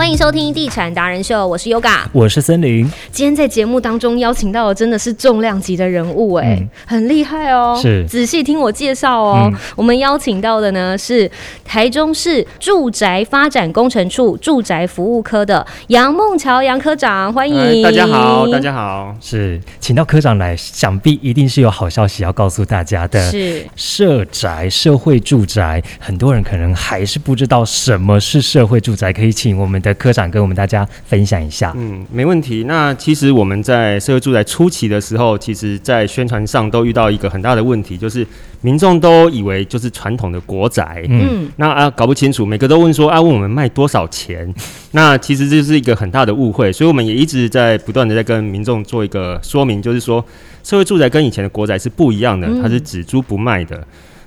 欢迎收听《地产达人秀》，我是 Yoga，我是森林。今天在节目当中邀请到的真的是重量级的人物，哎、嗯很厉害哦。是仔细听我介绍哦。嗯我们邀请到的呢是台中市住宅发展工程处住宅服务科的杨梦桥杨科长，欢迎、哎大家好，大家好。是，请到科长来，想必一定是有好消息要告诉大家的。是社宅、社会住宅，很多人可能还是不知道什么是社会住宅，可以请我们的科长跟我们大家分享一下。嗯，没问题。那其实我们在社会住宅初期的时候，其实在宣传上都遇到一个很大的问题，就是民众都以为就是传统的国宅。嗯，嗯那啊，搞不清楚，每个都问说啊，问我们卖多少钱？那其实这是一个很大的误会，所以我们也一直在不断的在跟民众做一个说明，就是说，社会住宅跟以前的国宅是不一样的，嗯它是只租不卖的，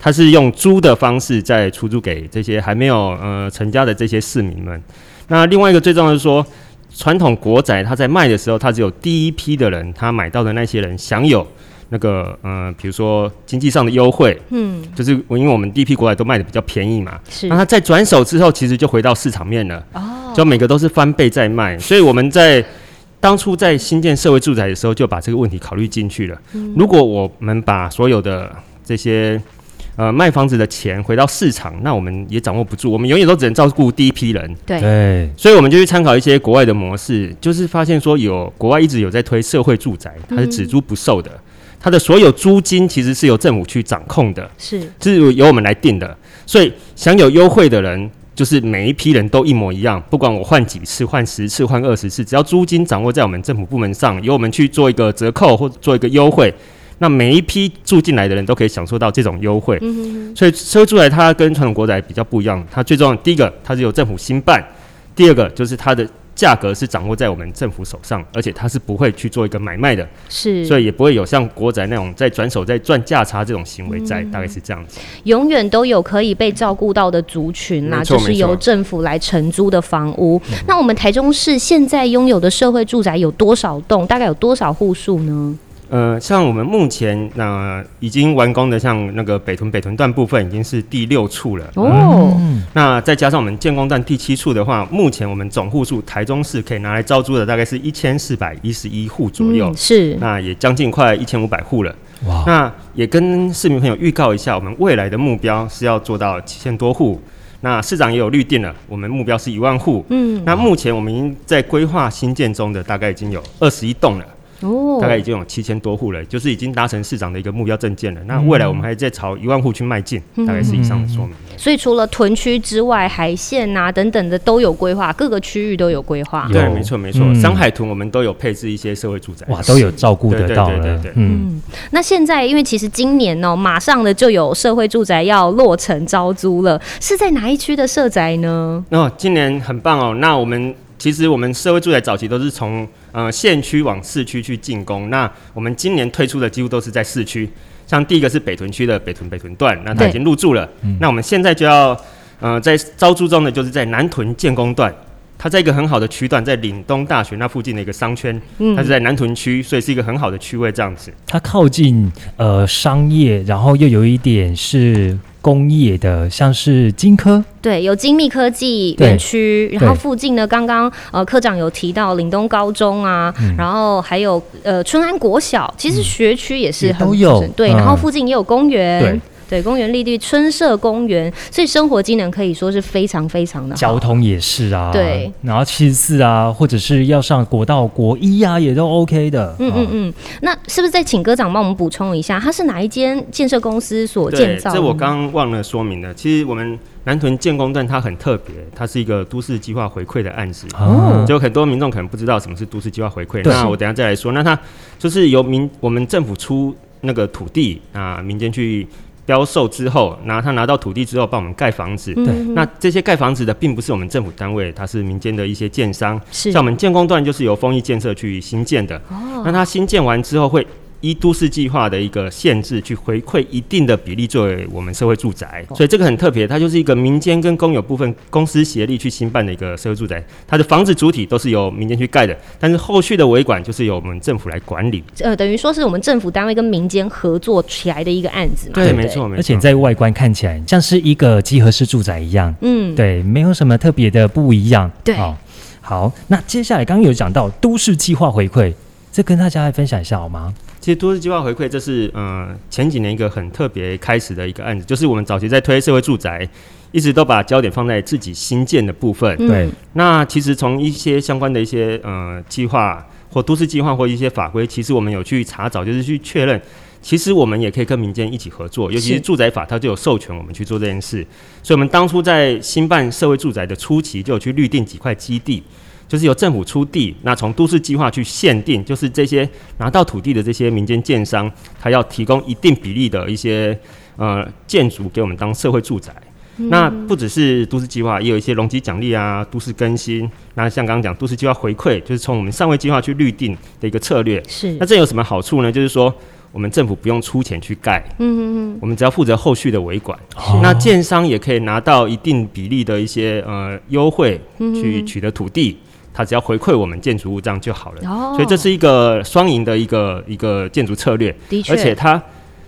它是用租的方式在出租给这些还没有呃成家的这些市民们。那另外一个最重要的是说，传统国宅它在卖的时候，它只有第一批的人，他买到的那些人享有那个呃，比如说经济上的优惠，嗯，就是因为我们第一批国宅都卖的比较便宜嘛，是。那它在转手之后，其实就回到市场面了，哦，就每个都是翻倍在卖，所以我们在当初在新建社会住宅的时候，就把这个问题考虑进去了。如果我们把所有的这些呃卖房子的钱回到市场，那我们也掌握不住，我们永远都只能照顾第一批人。对，所以我们就去参考一些国外的模式，就是发现说有国外一直有在推社会住宅，它是只租不售的，它的所有租金其实是由政府去掌控的。是是由我们来定的，所以享有优惠的人，就是每一批人都一模一样，不管我换几次、换十次、换二十次，只要租金掌握在我们政府部门上，由我们去做一个折扣或做一个优惠，那每一批住进来的人都可以享受到这种优惠。所以社会住宅它跟传统国宅比较不一样，它最重要第一个它是由政府兴办，第二个就是它的。价格是掌握在我们政府手上，而且它是不会去做一个买卖的，是，所以也不会有像国宅那种在转手在赚价差这种行为在，大概是这样子。永远都有可以被照顾到的族群啦，没错就是由政府来承租的房屋。那我们台中市现在拥有的社会住宅有多少栋？大概有多少户数呢？呃，像我们目前那、已经完工的，像那个北屯北屯段部分已经是第六处了。哦，那再加上我们建工段第七处的话，目前我们总户数台中市可以拿来招租的大概是一千四百一十一户左右，嗯是那也将近快一千五百户了。哇，那也跟市民朋友预告一下，我们未来的目标是要做到七千多户。那市长也有预定了，我们目标是一万户。嗯，那目前我们已经在规划新建中的，大概已经有二十一栋了。哦，大概已经有七千多户了，就是已经达成市长的一个目标证件了。那未来我们还在朝一万户去迈进，大概是以上的说明。所以除了屯区之外，海线啊等等的都有规划，各个区域都有规划。对，没错没错。嗯山海屯我们都有配置一些社会住宅。哇，都有照顾得到了对对对对对。嗯，那现在因为其实今年哦、马上的就有社会住宅要落成招租了，是在哪一区的社宅呢？那、今年很棒哦。那我们其实我们社会住宅早期都是从呃县区往市区去进攻。那我们今年推出的几乎都是在市区，像第一个是北屯区的北屯北屯段，那它已经入住了。那我们现在就要呃在招租中的就是在南屯建工段。它在一个很好的区段，在岭东大学那附近的一个商圈，它是在南屯区，所以是一个很好的区位，这样子。它靠近呃商业，然后又有一点是工业的，像是金科。对，有精密科技对园区，然后附近呢，刚刚呃科长有提到岭东高中啊，嗯然后还有呃春安国小，其实学区也是很也都有对，嗯然后附近也有公园。对对，公园绿地春社公园，所以生活机能可以说是非常非常的好。交通也是啊，对，然后七十四啊，或者是要上国道国一啊，也都 OK 的。嗯嗯啊，嗯，那是不是再请科长帮我们补充一下，它是哪一间建设公司所建，造的？这我刚刚忘了说明了。其实我们南屯建工段它很特别，它是一个都市计划回馈的案子。哦，就很多民众可能不知道什么是都市计划回馈，那我等下再来说。那它就是由民我们政府出那个土地啊，民间去标售之后，拿他拿到土地之后帮我们盖房子。嗯对那这些盖房子的并不是我们政府单位，它是民间的一些建商。是像我们建工段就是由丰益建设去新建的。哦那它新建完之后会依都市计划的一个限制去回馈一定的比例作为我们社会住宅，所以这个很特别，它就是一个民间跟公有部分公司协力去兴办的一个社会住宅，它的房子主体都是由民间去盖的，但是后续的维管就是由我们政府来管理。呃，等于说是我们政府单位跟民间合作起来的一个案子嘛。对，没错，没错。而且在外观看起来像是一个集合式住宅一样，嗯，对，没有什么特别的不一样。对好好，那接下来刚刚有讲到都市计划回馈，这跟大家来分享一下好吗？其实都市计划回馈，这是呃前几年一个很特别开始的一个案子，就是我们早期在推社会住宅，一直都把焦点放在自己新建的部分。嗯对，那其实从一些相关的一些呃计划或都市计划或一些法规，其实我们有去查找，就是去确认，其实我们也可以跟民间一起合作，尤其是是住宅法，它就有授权我们去做这件事。所以，我们当初在新办社会住宅的初期，就有去预定几块基地。就是由政府出地，那从都市计划去限定，就是这些拿到土地的这些民间建商，他要提供一定比例的一些呃建筑给我们当社会住宅。那不只是都市计划，也有一些容积奖励啊、都市更新。那像刚刚讲都市计划回馈，就是从我们上位计划去预定的一个策略。是那，这有什么好处呢？就是说，我们政府不用出钱去盖，嗯嗯嗯我们只要负责后续的维管。哦那建商也可以拿到一定比例的一些呃优惠，嗯去取得土地，他只要回馈我们建筑物这样就好了。所以这是一个双赢的一个一个建筑策略，的确，而且它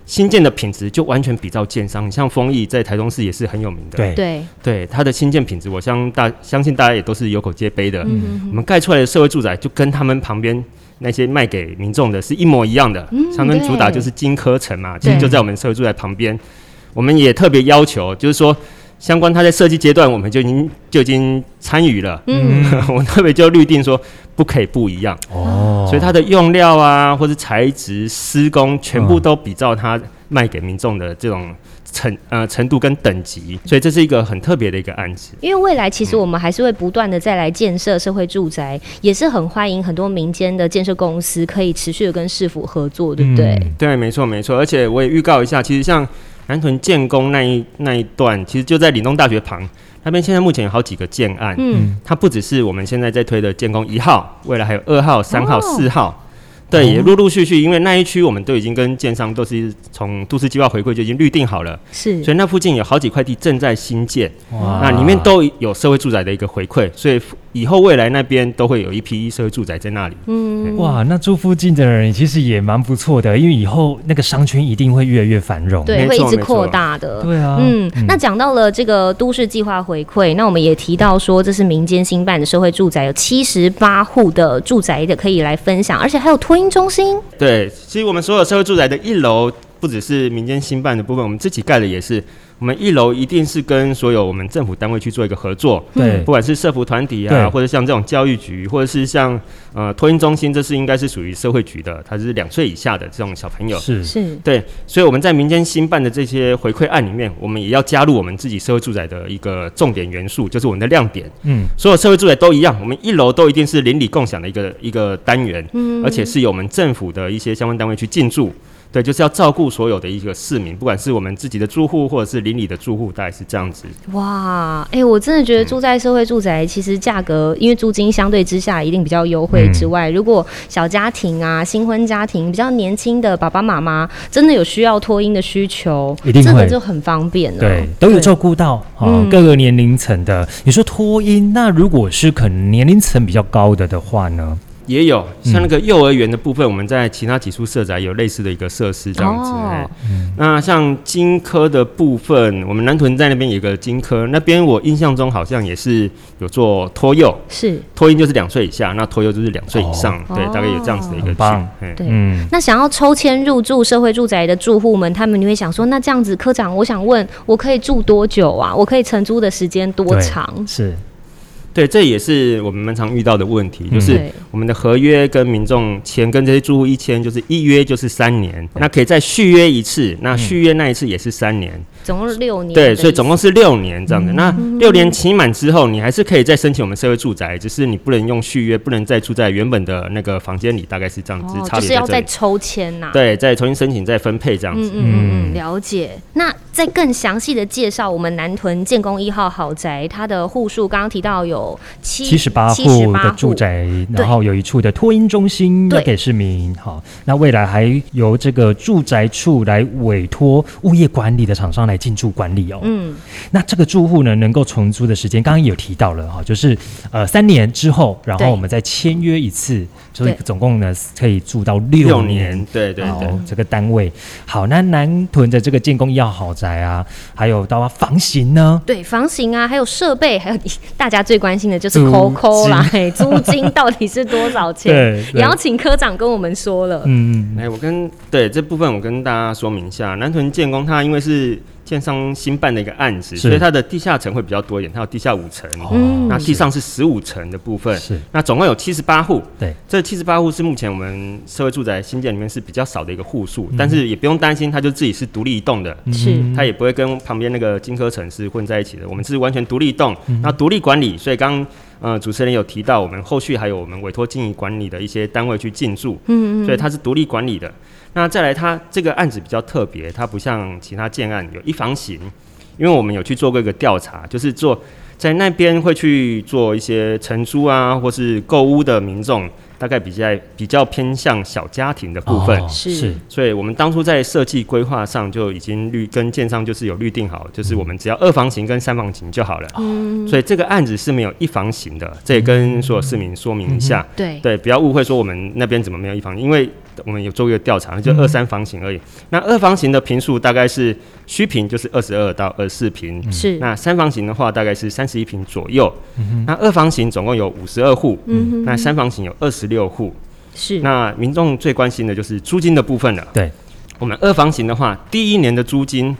新建的品质就完全比照建商，像丰益在台中市也是很有名的。对。对，对，它的新建品质，我相大相信大家也都是有口皆碑的。嗯我们盖出来的社会住宅就跟他们旁边那些卖给民众的是一模一样的，他们主打就是金科城嘛，其实就在我们社会住宅旁边。我们也特别要求，就是说相关它在设计阶段，我们就已经就已经参与了。嗯，我特别就律定说不可以不一样。哦，所以它的用料啊，或是材质、施工，全部都比照它卖给民众的这种程呃程度跟等级，所以这是一个很特别的一个案子。因为未来其实我们还是会不断的再来建设社会住宅，也是很欢迎很多民间的建设公司可以持续的跟市府合作，对不对？嗯对，没错没错，而且我也预告一下，其实像南屯建工那一那一段，其实就在岭东大学旁那边，现在目前有好几个建案，嗯，它不只是我们现在在推的建工一号，未来还有二号、三号、哦。四号。对，也陆陆续续，因为那一区我们都已经跟建商都是从都市计划回馈就已经预定好了，是。所以那附近有好几块地正在新建，哇。那里面都有社会住宅的一个回馈，所以以后未来那边都会有一批社会住宅在那里。嗯，哇，那住附近的人其实也蛮不错的，因为以后那个商圈一定会越来越繁荣。对，没会一直扩大的。对啊，嗯，那讲到了这个都市计划回馈，那我们也提到说，这是民间新办的社会住宅，有七十八户的住宅的可以来分享，而且还有托婴中心。对，其实我们所有社会住宅的一楼，不只是民间新办的部分，我们自己盖的也是。我们一楼一定是跟所有我们政府单位去做一个合作，对不管是社服团体啊，或者像这种教育局，或者是像呃托婴中心，这是应该是属于社会局的，它是两岁以下的这种小朋友。是是，对，所以我们在民间新办的这些回馈案里面，我们也要加入我们自己社会住宅的一个重点元素，就是我们的亮点。嗯，所有社会住宅都一样，我们一楼都一定是邻里共享的一个一个单元，嗯而且是由我们政府的一些相关单位去进驻。对，就是要照顾所有的一个市民，不管是我们自己的住户，或者是邻里的住户，大概是这样子。哇，哎、我真的觉得住在社会住宅，其实价格因为租金相对之下一定比较优惠之外，如果小家庭啊、新婚家庭、比较年轻的爸爸妈妈，真的有需要托婴的需求，一定会这个就很方便了。对，都有照顾到啊、嗯各个年龄层的。你说托婴，那如果是可能年龄层比较高的的话呢？也有像那个幼儿园的部分，我们在其他几处社宅有类似的一个设施这样子。那像金科的部分，我们南屯在那边有个金科，那边我印象中好像也是有做托幼，是，托婴就是两岁以下，那托幼就是两岁以上，哦。对，大概有这样子的一个区哎。对。嗯，那想要抽签入住社会住宅的住户们，他们你会想说，那这样子，科长，我想问，我可以住多久啊？我可以承租的时间多对长？是。对，这也是我们蛮常遇到的问题，就是对我们的合约跟民众签，跟这些住户一签，就是一约就是三年，那可以再续约一次，那续约那一次也是三年，总共六年对，所以总共是六年这样子。那六年期满之后，你还是可以再申请我们社会住宅，只是你不能用续约，不能再住在原本的那个房间里，大概是这样子，哦，差就是要。再抽签呐、对，再重新申请，再分配这样嗯子。嗯嗯嗯，了解。那再更详细的介绍我们南屯建工一号豪宅，它的户数刚刚提到有七七十八户的住宅，然后有一处的托婴中心要对给市民。好，那未来还由这个住宅处来委托物业管理的厂商来进驻管理哦。嗯，那这个住户呢，能够重租的时间，刚刚也有提到了哈，就是呃三年之后，然后我们再签约一次，所以对总共呢可以住到六六年年，。对对好对。，这个单位好，那南屯的这个建工一号豪宅啊，还有到房型呢，对，房型啊，还有设备，还有大家最关心的就是租 COCO 啦，嘿租金到底是多少钱？也要请科长跟我们说了。嗯，哎，我跟对这部分我跟大家说明一下，南屯建工它因为是建商新办的一个案子，所以它的地下层会比较多一点，它有地下五层，哦那地上是十五层的部分，是。那总共有七十八户，对，这七十八户是目前我们社会住宅新建里面是比较少的一个户数，嗯。但是也不用担心，它就自己是独立一栋的。是。嗯它也不会跟旁边那个金科城是混在一起的，我们是完全独立一栋，嗯。那独立管理。所以刚呃主持人有提到，我们后续还有我们委托经营管理的一些单位去进驻，嗯嗯所以它是独立管理的。那再来，它这个案子比较特别，它不像其他建案有一房型，因为我们有去做过一个调查，就是做在那边会去做一些承租啊，或是购屋的民众，大概比较比较偏向小家庭的部分。哦是是所以我们当初在设计规划上就已经律跟建商就是有预定好，就是我们只要二房型跟三房型就好了。嗯，所以这个案子是没有一房型的，这也跟所有市民说明一下。对对，不要误会说我们那边怎么没有一房，因为我们有做一个调查，就二三房型而已。那二房型的平数大概是虚平就是二十二到二十四平，是，那三房型的话大概是三十一平左右。那二房型总共有五十二户，嗯哼，那三房型有二十六户。是，那民众最关心的就是租金的部分了。对，我们二房型的话，第一年的租金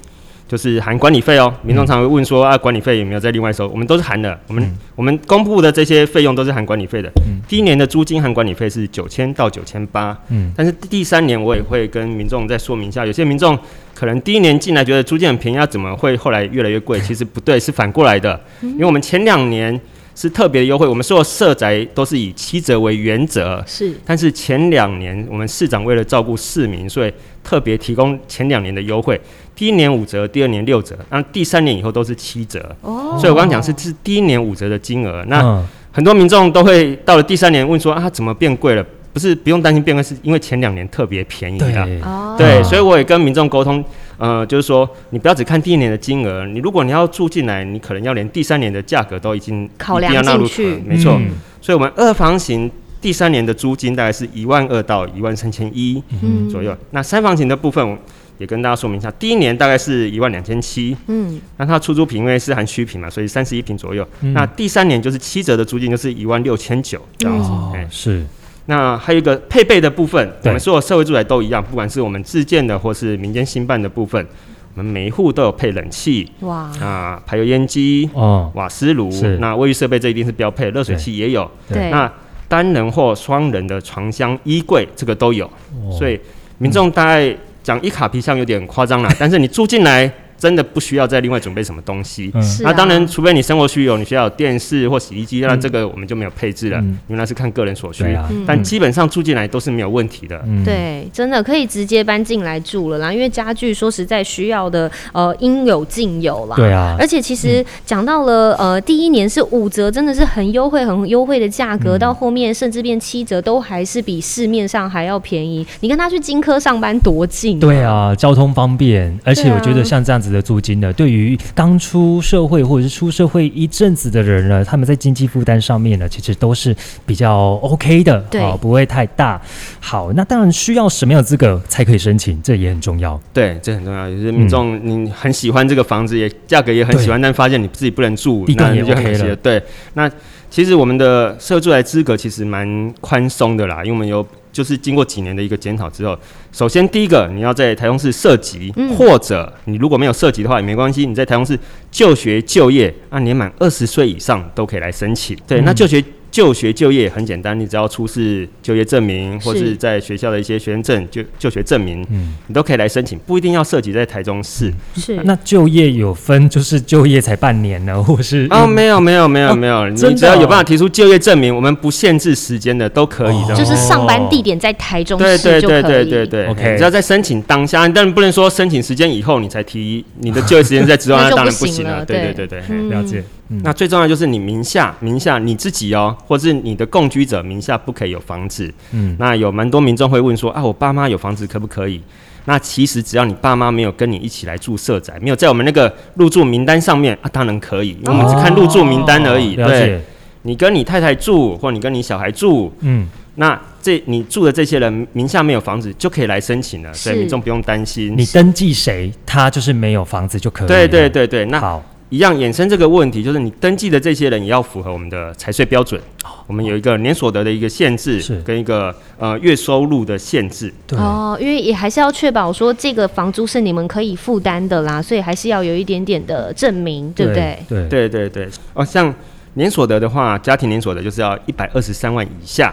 就是含管理费哦。民众常会问说啊，管理费有没有再另外收？我们都是含的。我们、嗯我们公布的这些费用都是含管理费的。嗯第一年的租金含管理费是九千到九千八，嗯，但是第三年我也会跟民众再说明一下，有些民众可能第一年进来觉得租金很便宜，啊，怎么会后来越来越贵？其实不对，是反过来的，因为我们前两年是特别的优惠，我们所有社宅都是以七折为原则，是，但是前两年我们市长为了照顾市民，所以特别提供前两年的优惠，第一年五折，第二年六折，那第三年以后都是七折。哦，所以我刚刚讲是是第一年五折的金额，那嗯很多民众都会到了第三年问说啊，怎么变贵了？不是不用担心变贵，是因为前两年特别便宜对啊。哦，对，嗯所以我也跟民众沟通，呃，就是说你不要只看第一年的金额，你如果你要住进来，你可能要连第三年的价格都已经考一定要纳入量进去没错。嗯所以我们二房型第三年的租金大概是一万二到一万三千一嗯左右。那三房型的部分也跟大家说明一下，第一年大概是一万两千七，嗯，那它出租平因为是含虚平嘛，所以三十一平左右。嗯。那第三年就是七折的租金就是一万六千九这样子。哦哎。是。那还有一个配备的部分，我们所有社会住宅都一样，不管是我们自建的或是民间新办的部分，我们每一户都有配冷气哇，啊，排油烟机、哦。瓦斯炉是，那卫浴设备这一定是标配，热水器也有。对，那单人或双人的床箱、衣柜，这个都有。哦。所以民众大概讲一卡皮箱有点夸张了，但是你住进来真的不需要再另外准备什么东西。嗯。那当然，除非你生活需有，你需要有电视或洗衣机，那这个我们就没有配置了，嗯。因为那是看个人所需。嗯。但基本上住进来都是没有问题的。嗯。对，真的可以直接搬进来住了啦，因为家具说实在需要的呃应有尽有啦。对啊。而且其实讲到了呃第一年是五折，真的是很优惠、很优惠的价格，嗯。到后面甚至变七折，都还是比市面上还要便宜。你跟他去金科上班多近、对，啊，交通方便，而且我觉得像这样子的租金呢，对于刚出社会或者是出社会一阵子的人呢，他们在经济负担上面呢，其实都是比较 OK 的，对哦不会太大。好，那当然需要什么样的资格才可以申请，这也很重要。对，这很重要。就是民众你很喜欢这个房子，也价格也很喜欢，但发现你自己不能住，地段也就很 OK 了可惜了。对，那其实我们的社住来资格其实蛮宽松的啦，因为我们有就是经过几年的一个检讨之后，首先第一个你要在台中市涉及，嗯或者你如果没有涉及的话也没关系，你在台中市就学就业，啊年满二十岁以上都可以来申请。对，嗯那就学。就学就业很简单，你只要出示就业证明，或是是在学校的一些学生证、就就学证明，嗯，你都可以来申请，不一定要涉及在台中市。是那就业有分，就是就业才半年呢，或是哦，没有没有没有没有，你只要哦有办法提出就业证明，我们不限制时间的都可以的。哦就是上班地点在台中对市对对就可以。对对对 OK 只要在申请当下，但不能说申请时间以后你才提你的就业时间在之后，那当然不行了。对对对对对。嗯了解，嗯那最重要就是你名下名下你自己哦，或是你的共居者名下不可以有房子。嗯，那有蛮多民众会问说啊，我爸妈有房子可不可以？那其实只要你爸妈没有跟你一起来住社宅，没有在我们那个入住名单上面啊，当然可以，因为我们只看入住名单而已。对，哦了解，你跟你太太住，或你跟你小孩住，嗯，那这你住的这些人名下没有房子，就可以来申请了，所以是民众不用担心。你登记谁，他就是没有房子就可以。对对对对，那好，一样衍生这个问题，就是你登记的这些人也要符合我们的财税标准。我们有一个年所得的一个限制，跟一个呃月收入的限制。对，哦，因为也还是要确保说这个房租是你们可以负担的啦，所以还是要有一点点的证明，对不对？对，对对对，哦，像年所得的话，家庭年所得就是要一百二十三万以下。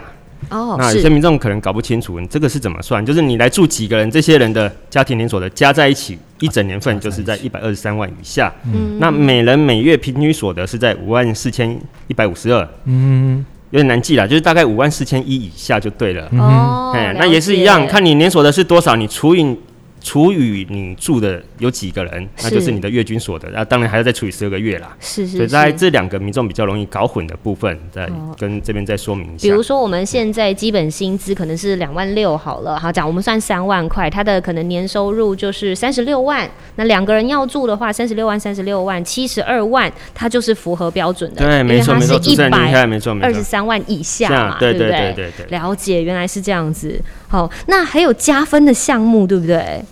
哦，那有些民众可能搞不清楚，你这个是怎么算？就是你来住几个人，这些人的家庭年所得加在一起，一整年份就是在一百二十三万以下。嗯那每人每月平均所得是在五万四千一百五十二，嗯有点难记啦，就是大概五万四千一以下就对了。嗯哦，哎、那也是一样，看你年所得是多少，你除以除以你住的有几个人，那就是是你的月均所得。那当然还要再除以十二个月啦。是是所以在。这两个民众比较容易搞混的部分，再哦跟这边再说明一下。比如说，我们现在基本薪资可能是两万六好了，好讲我们算三万块，他的可能年收入就是三十六万。那两个人要住的话，三十六万、三十六万、七十二万，它就是符合标准的。对，没错没错。二十三万以下嘛，对不对对对对。了解，原来是这样子。好，那还有加分的项目，对不对？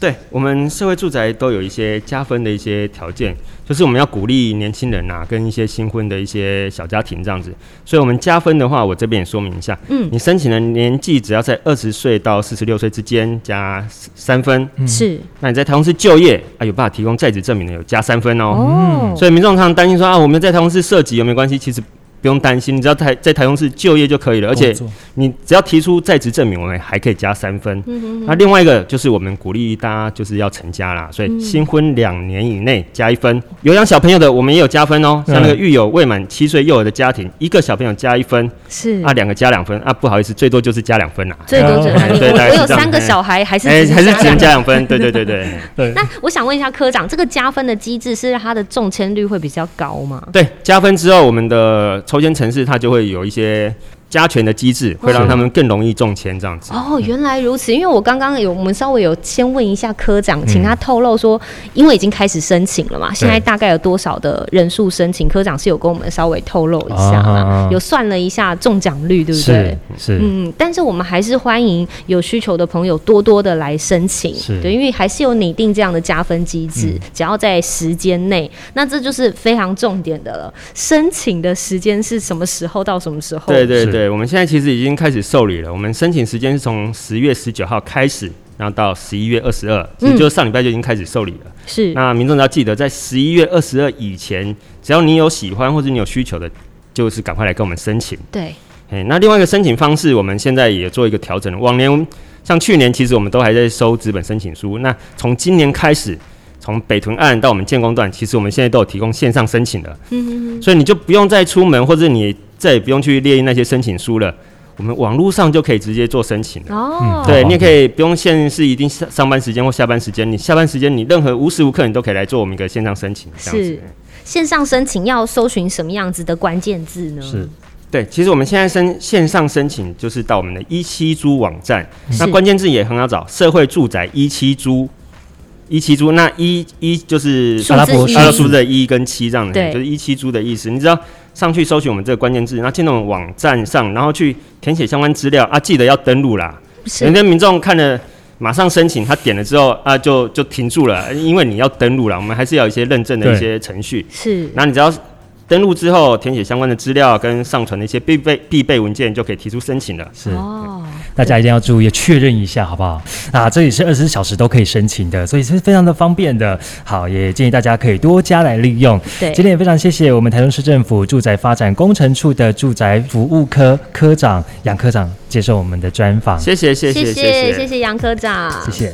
对我们社会住宅都有一些加分的一些条件，就是我们要鼓励年轻人呐、跟一些新婚的一些小家庭这样子。所以我们加分的话，我这边也说明一下，嗯你申请的年纪只要在二十岁到四十六岁之间加三分，是那你在台中市就业啊有办法提供在职证明的有加三分哦。哦，所以民众常常担心说啊，我们在台中市涉及有没有关系？其实不用担心，你只要台在台中市就业就可以了，而且你只要提出在职证明，我们还可以加三分。嗯那另外一个就是我们鼓励大家就是要成家啦，所以新婚两年以内加一分。有养小朋友的，我们也有加分哦。嗯像那个育有未满七岁幼儿的家庭，一个小朋友加一分，是啊，两个加两分啊，不好意思，最多就是加两分啦。最多只哎能你我对大概是我有三个小孩，还是还是只能加两加两分，对对对对。对 那我想问一下科长，这个加分的机制是它的中签率会比较高吗？对，加分之后，我们的抽签城市它就会有一些加权的机制，会让他们更容易中签这样子。哦，原来如此。因为我刚刚有我们稍微有先问一下科长，嗯请他透露说，因为已经开始申请了嘛，现在大概有多少的人数申请？科长是有跟我们稍微透露一下啦，啊有算了一下中奖率，对不对是？是，嗯，但是我们还是欢迎有需求的朋友多多的来申请，是对，因为还是有拟定这样的加分机制，只要在时间内，那这就是非常重点的了。申请的时间是什么时候到什么时候？对对对对，我们现在其实已经开始受理了。我们申请时间是从十月十九号开始，然后到十一月二十二，其实就是上礼拜就已经开始受理了。是那民众要记得，在十一月二十二以前，只要你有喜欢或者你有需求的，就是赶快来跟我们申请。对，哎，那另外一个申请方式，我们现在也做一个调整了。往年像去年，其实我们都还在收纸本申请书。那从今年开始，从北屯岸到我们建工段，其实我们现在都有提供线上申请了。嗯所以你就不用再出门，或者你再也不用去列印那些申请书了。我们网络上就可以直接做申请了。哦，对你也可以不用限是一定上上班时间或下班时间，你下班时间你任何无时无刻你都可以来做我们一个线上申请，这样子是。线上申请要搜寻什么样子的关键字呢？是对，其实我们现在申线上申请就是到我们的一七租网站，那关键字也很好找，社会住宅一七租，一七租，那一一就是阿拉伯阿拉伯数字的一跟七这样对的，就是一七租的意思。你只要上去搜寻我们这个关键字，然后进到我们网站上，然后去填写相关资料啊，记得要登录啦。有是些民众看了马上申请，他点了之后啊，就就停住了，因为你要登录了，我们还是要有一些认证的一些程序。是那你只要登录之后，填写相关的资料跟上传的一些必备必备文件，就可以提出申请了。是，大家一定要注意确认一下，好不好？啊，这里是二十四小时都可以申请的，所以是非常的方便的。好，也建议大家可以多加来利用。对，今天也非常谢谢我们台中市政府住宅发展工程处的住宅服务科科长杨科长接受我们的专访。谢谢谢谢谢谢谢谢杨科长。谢谢。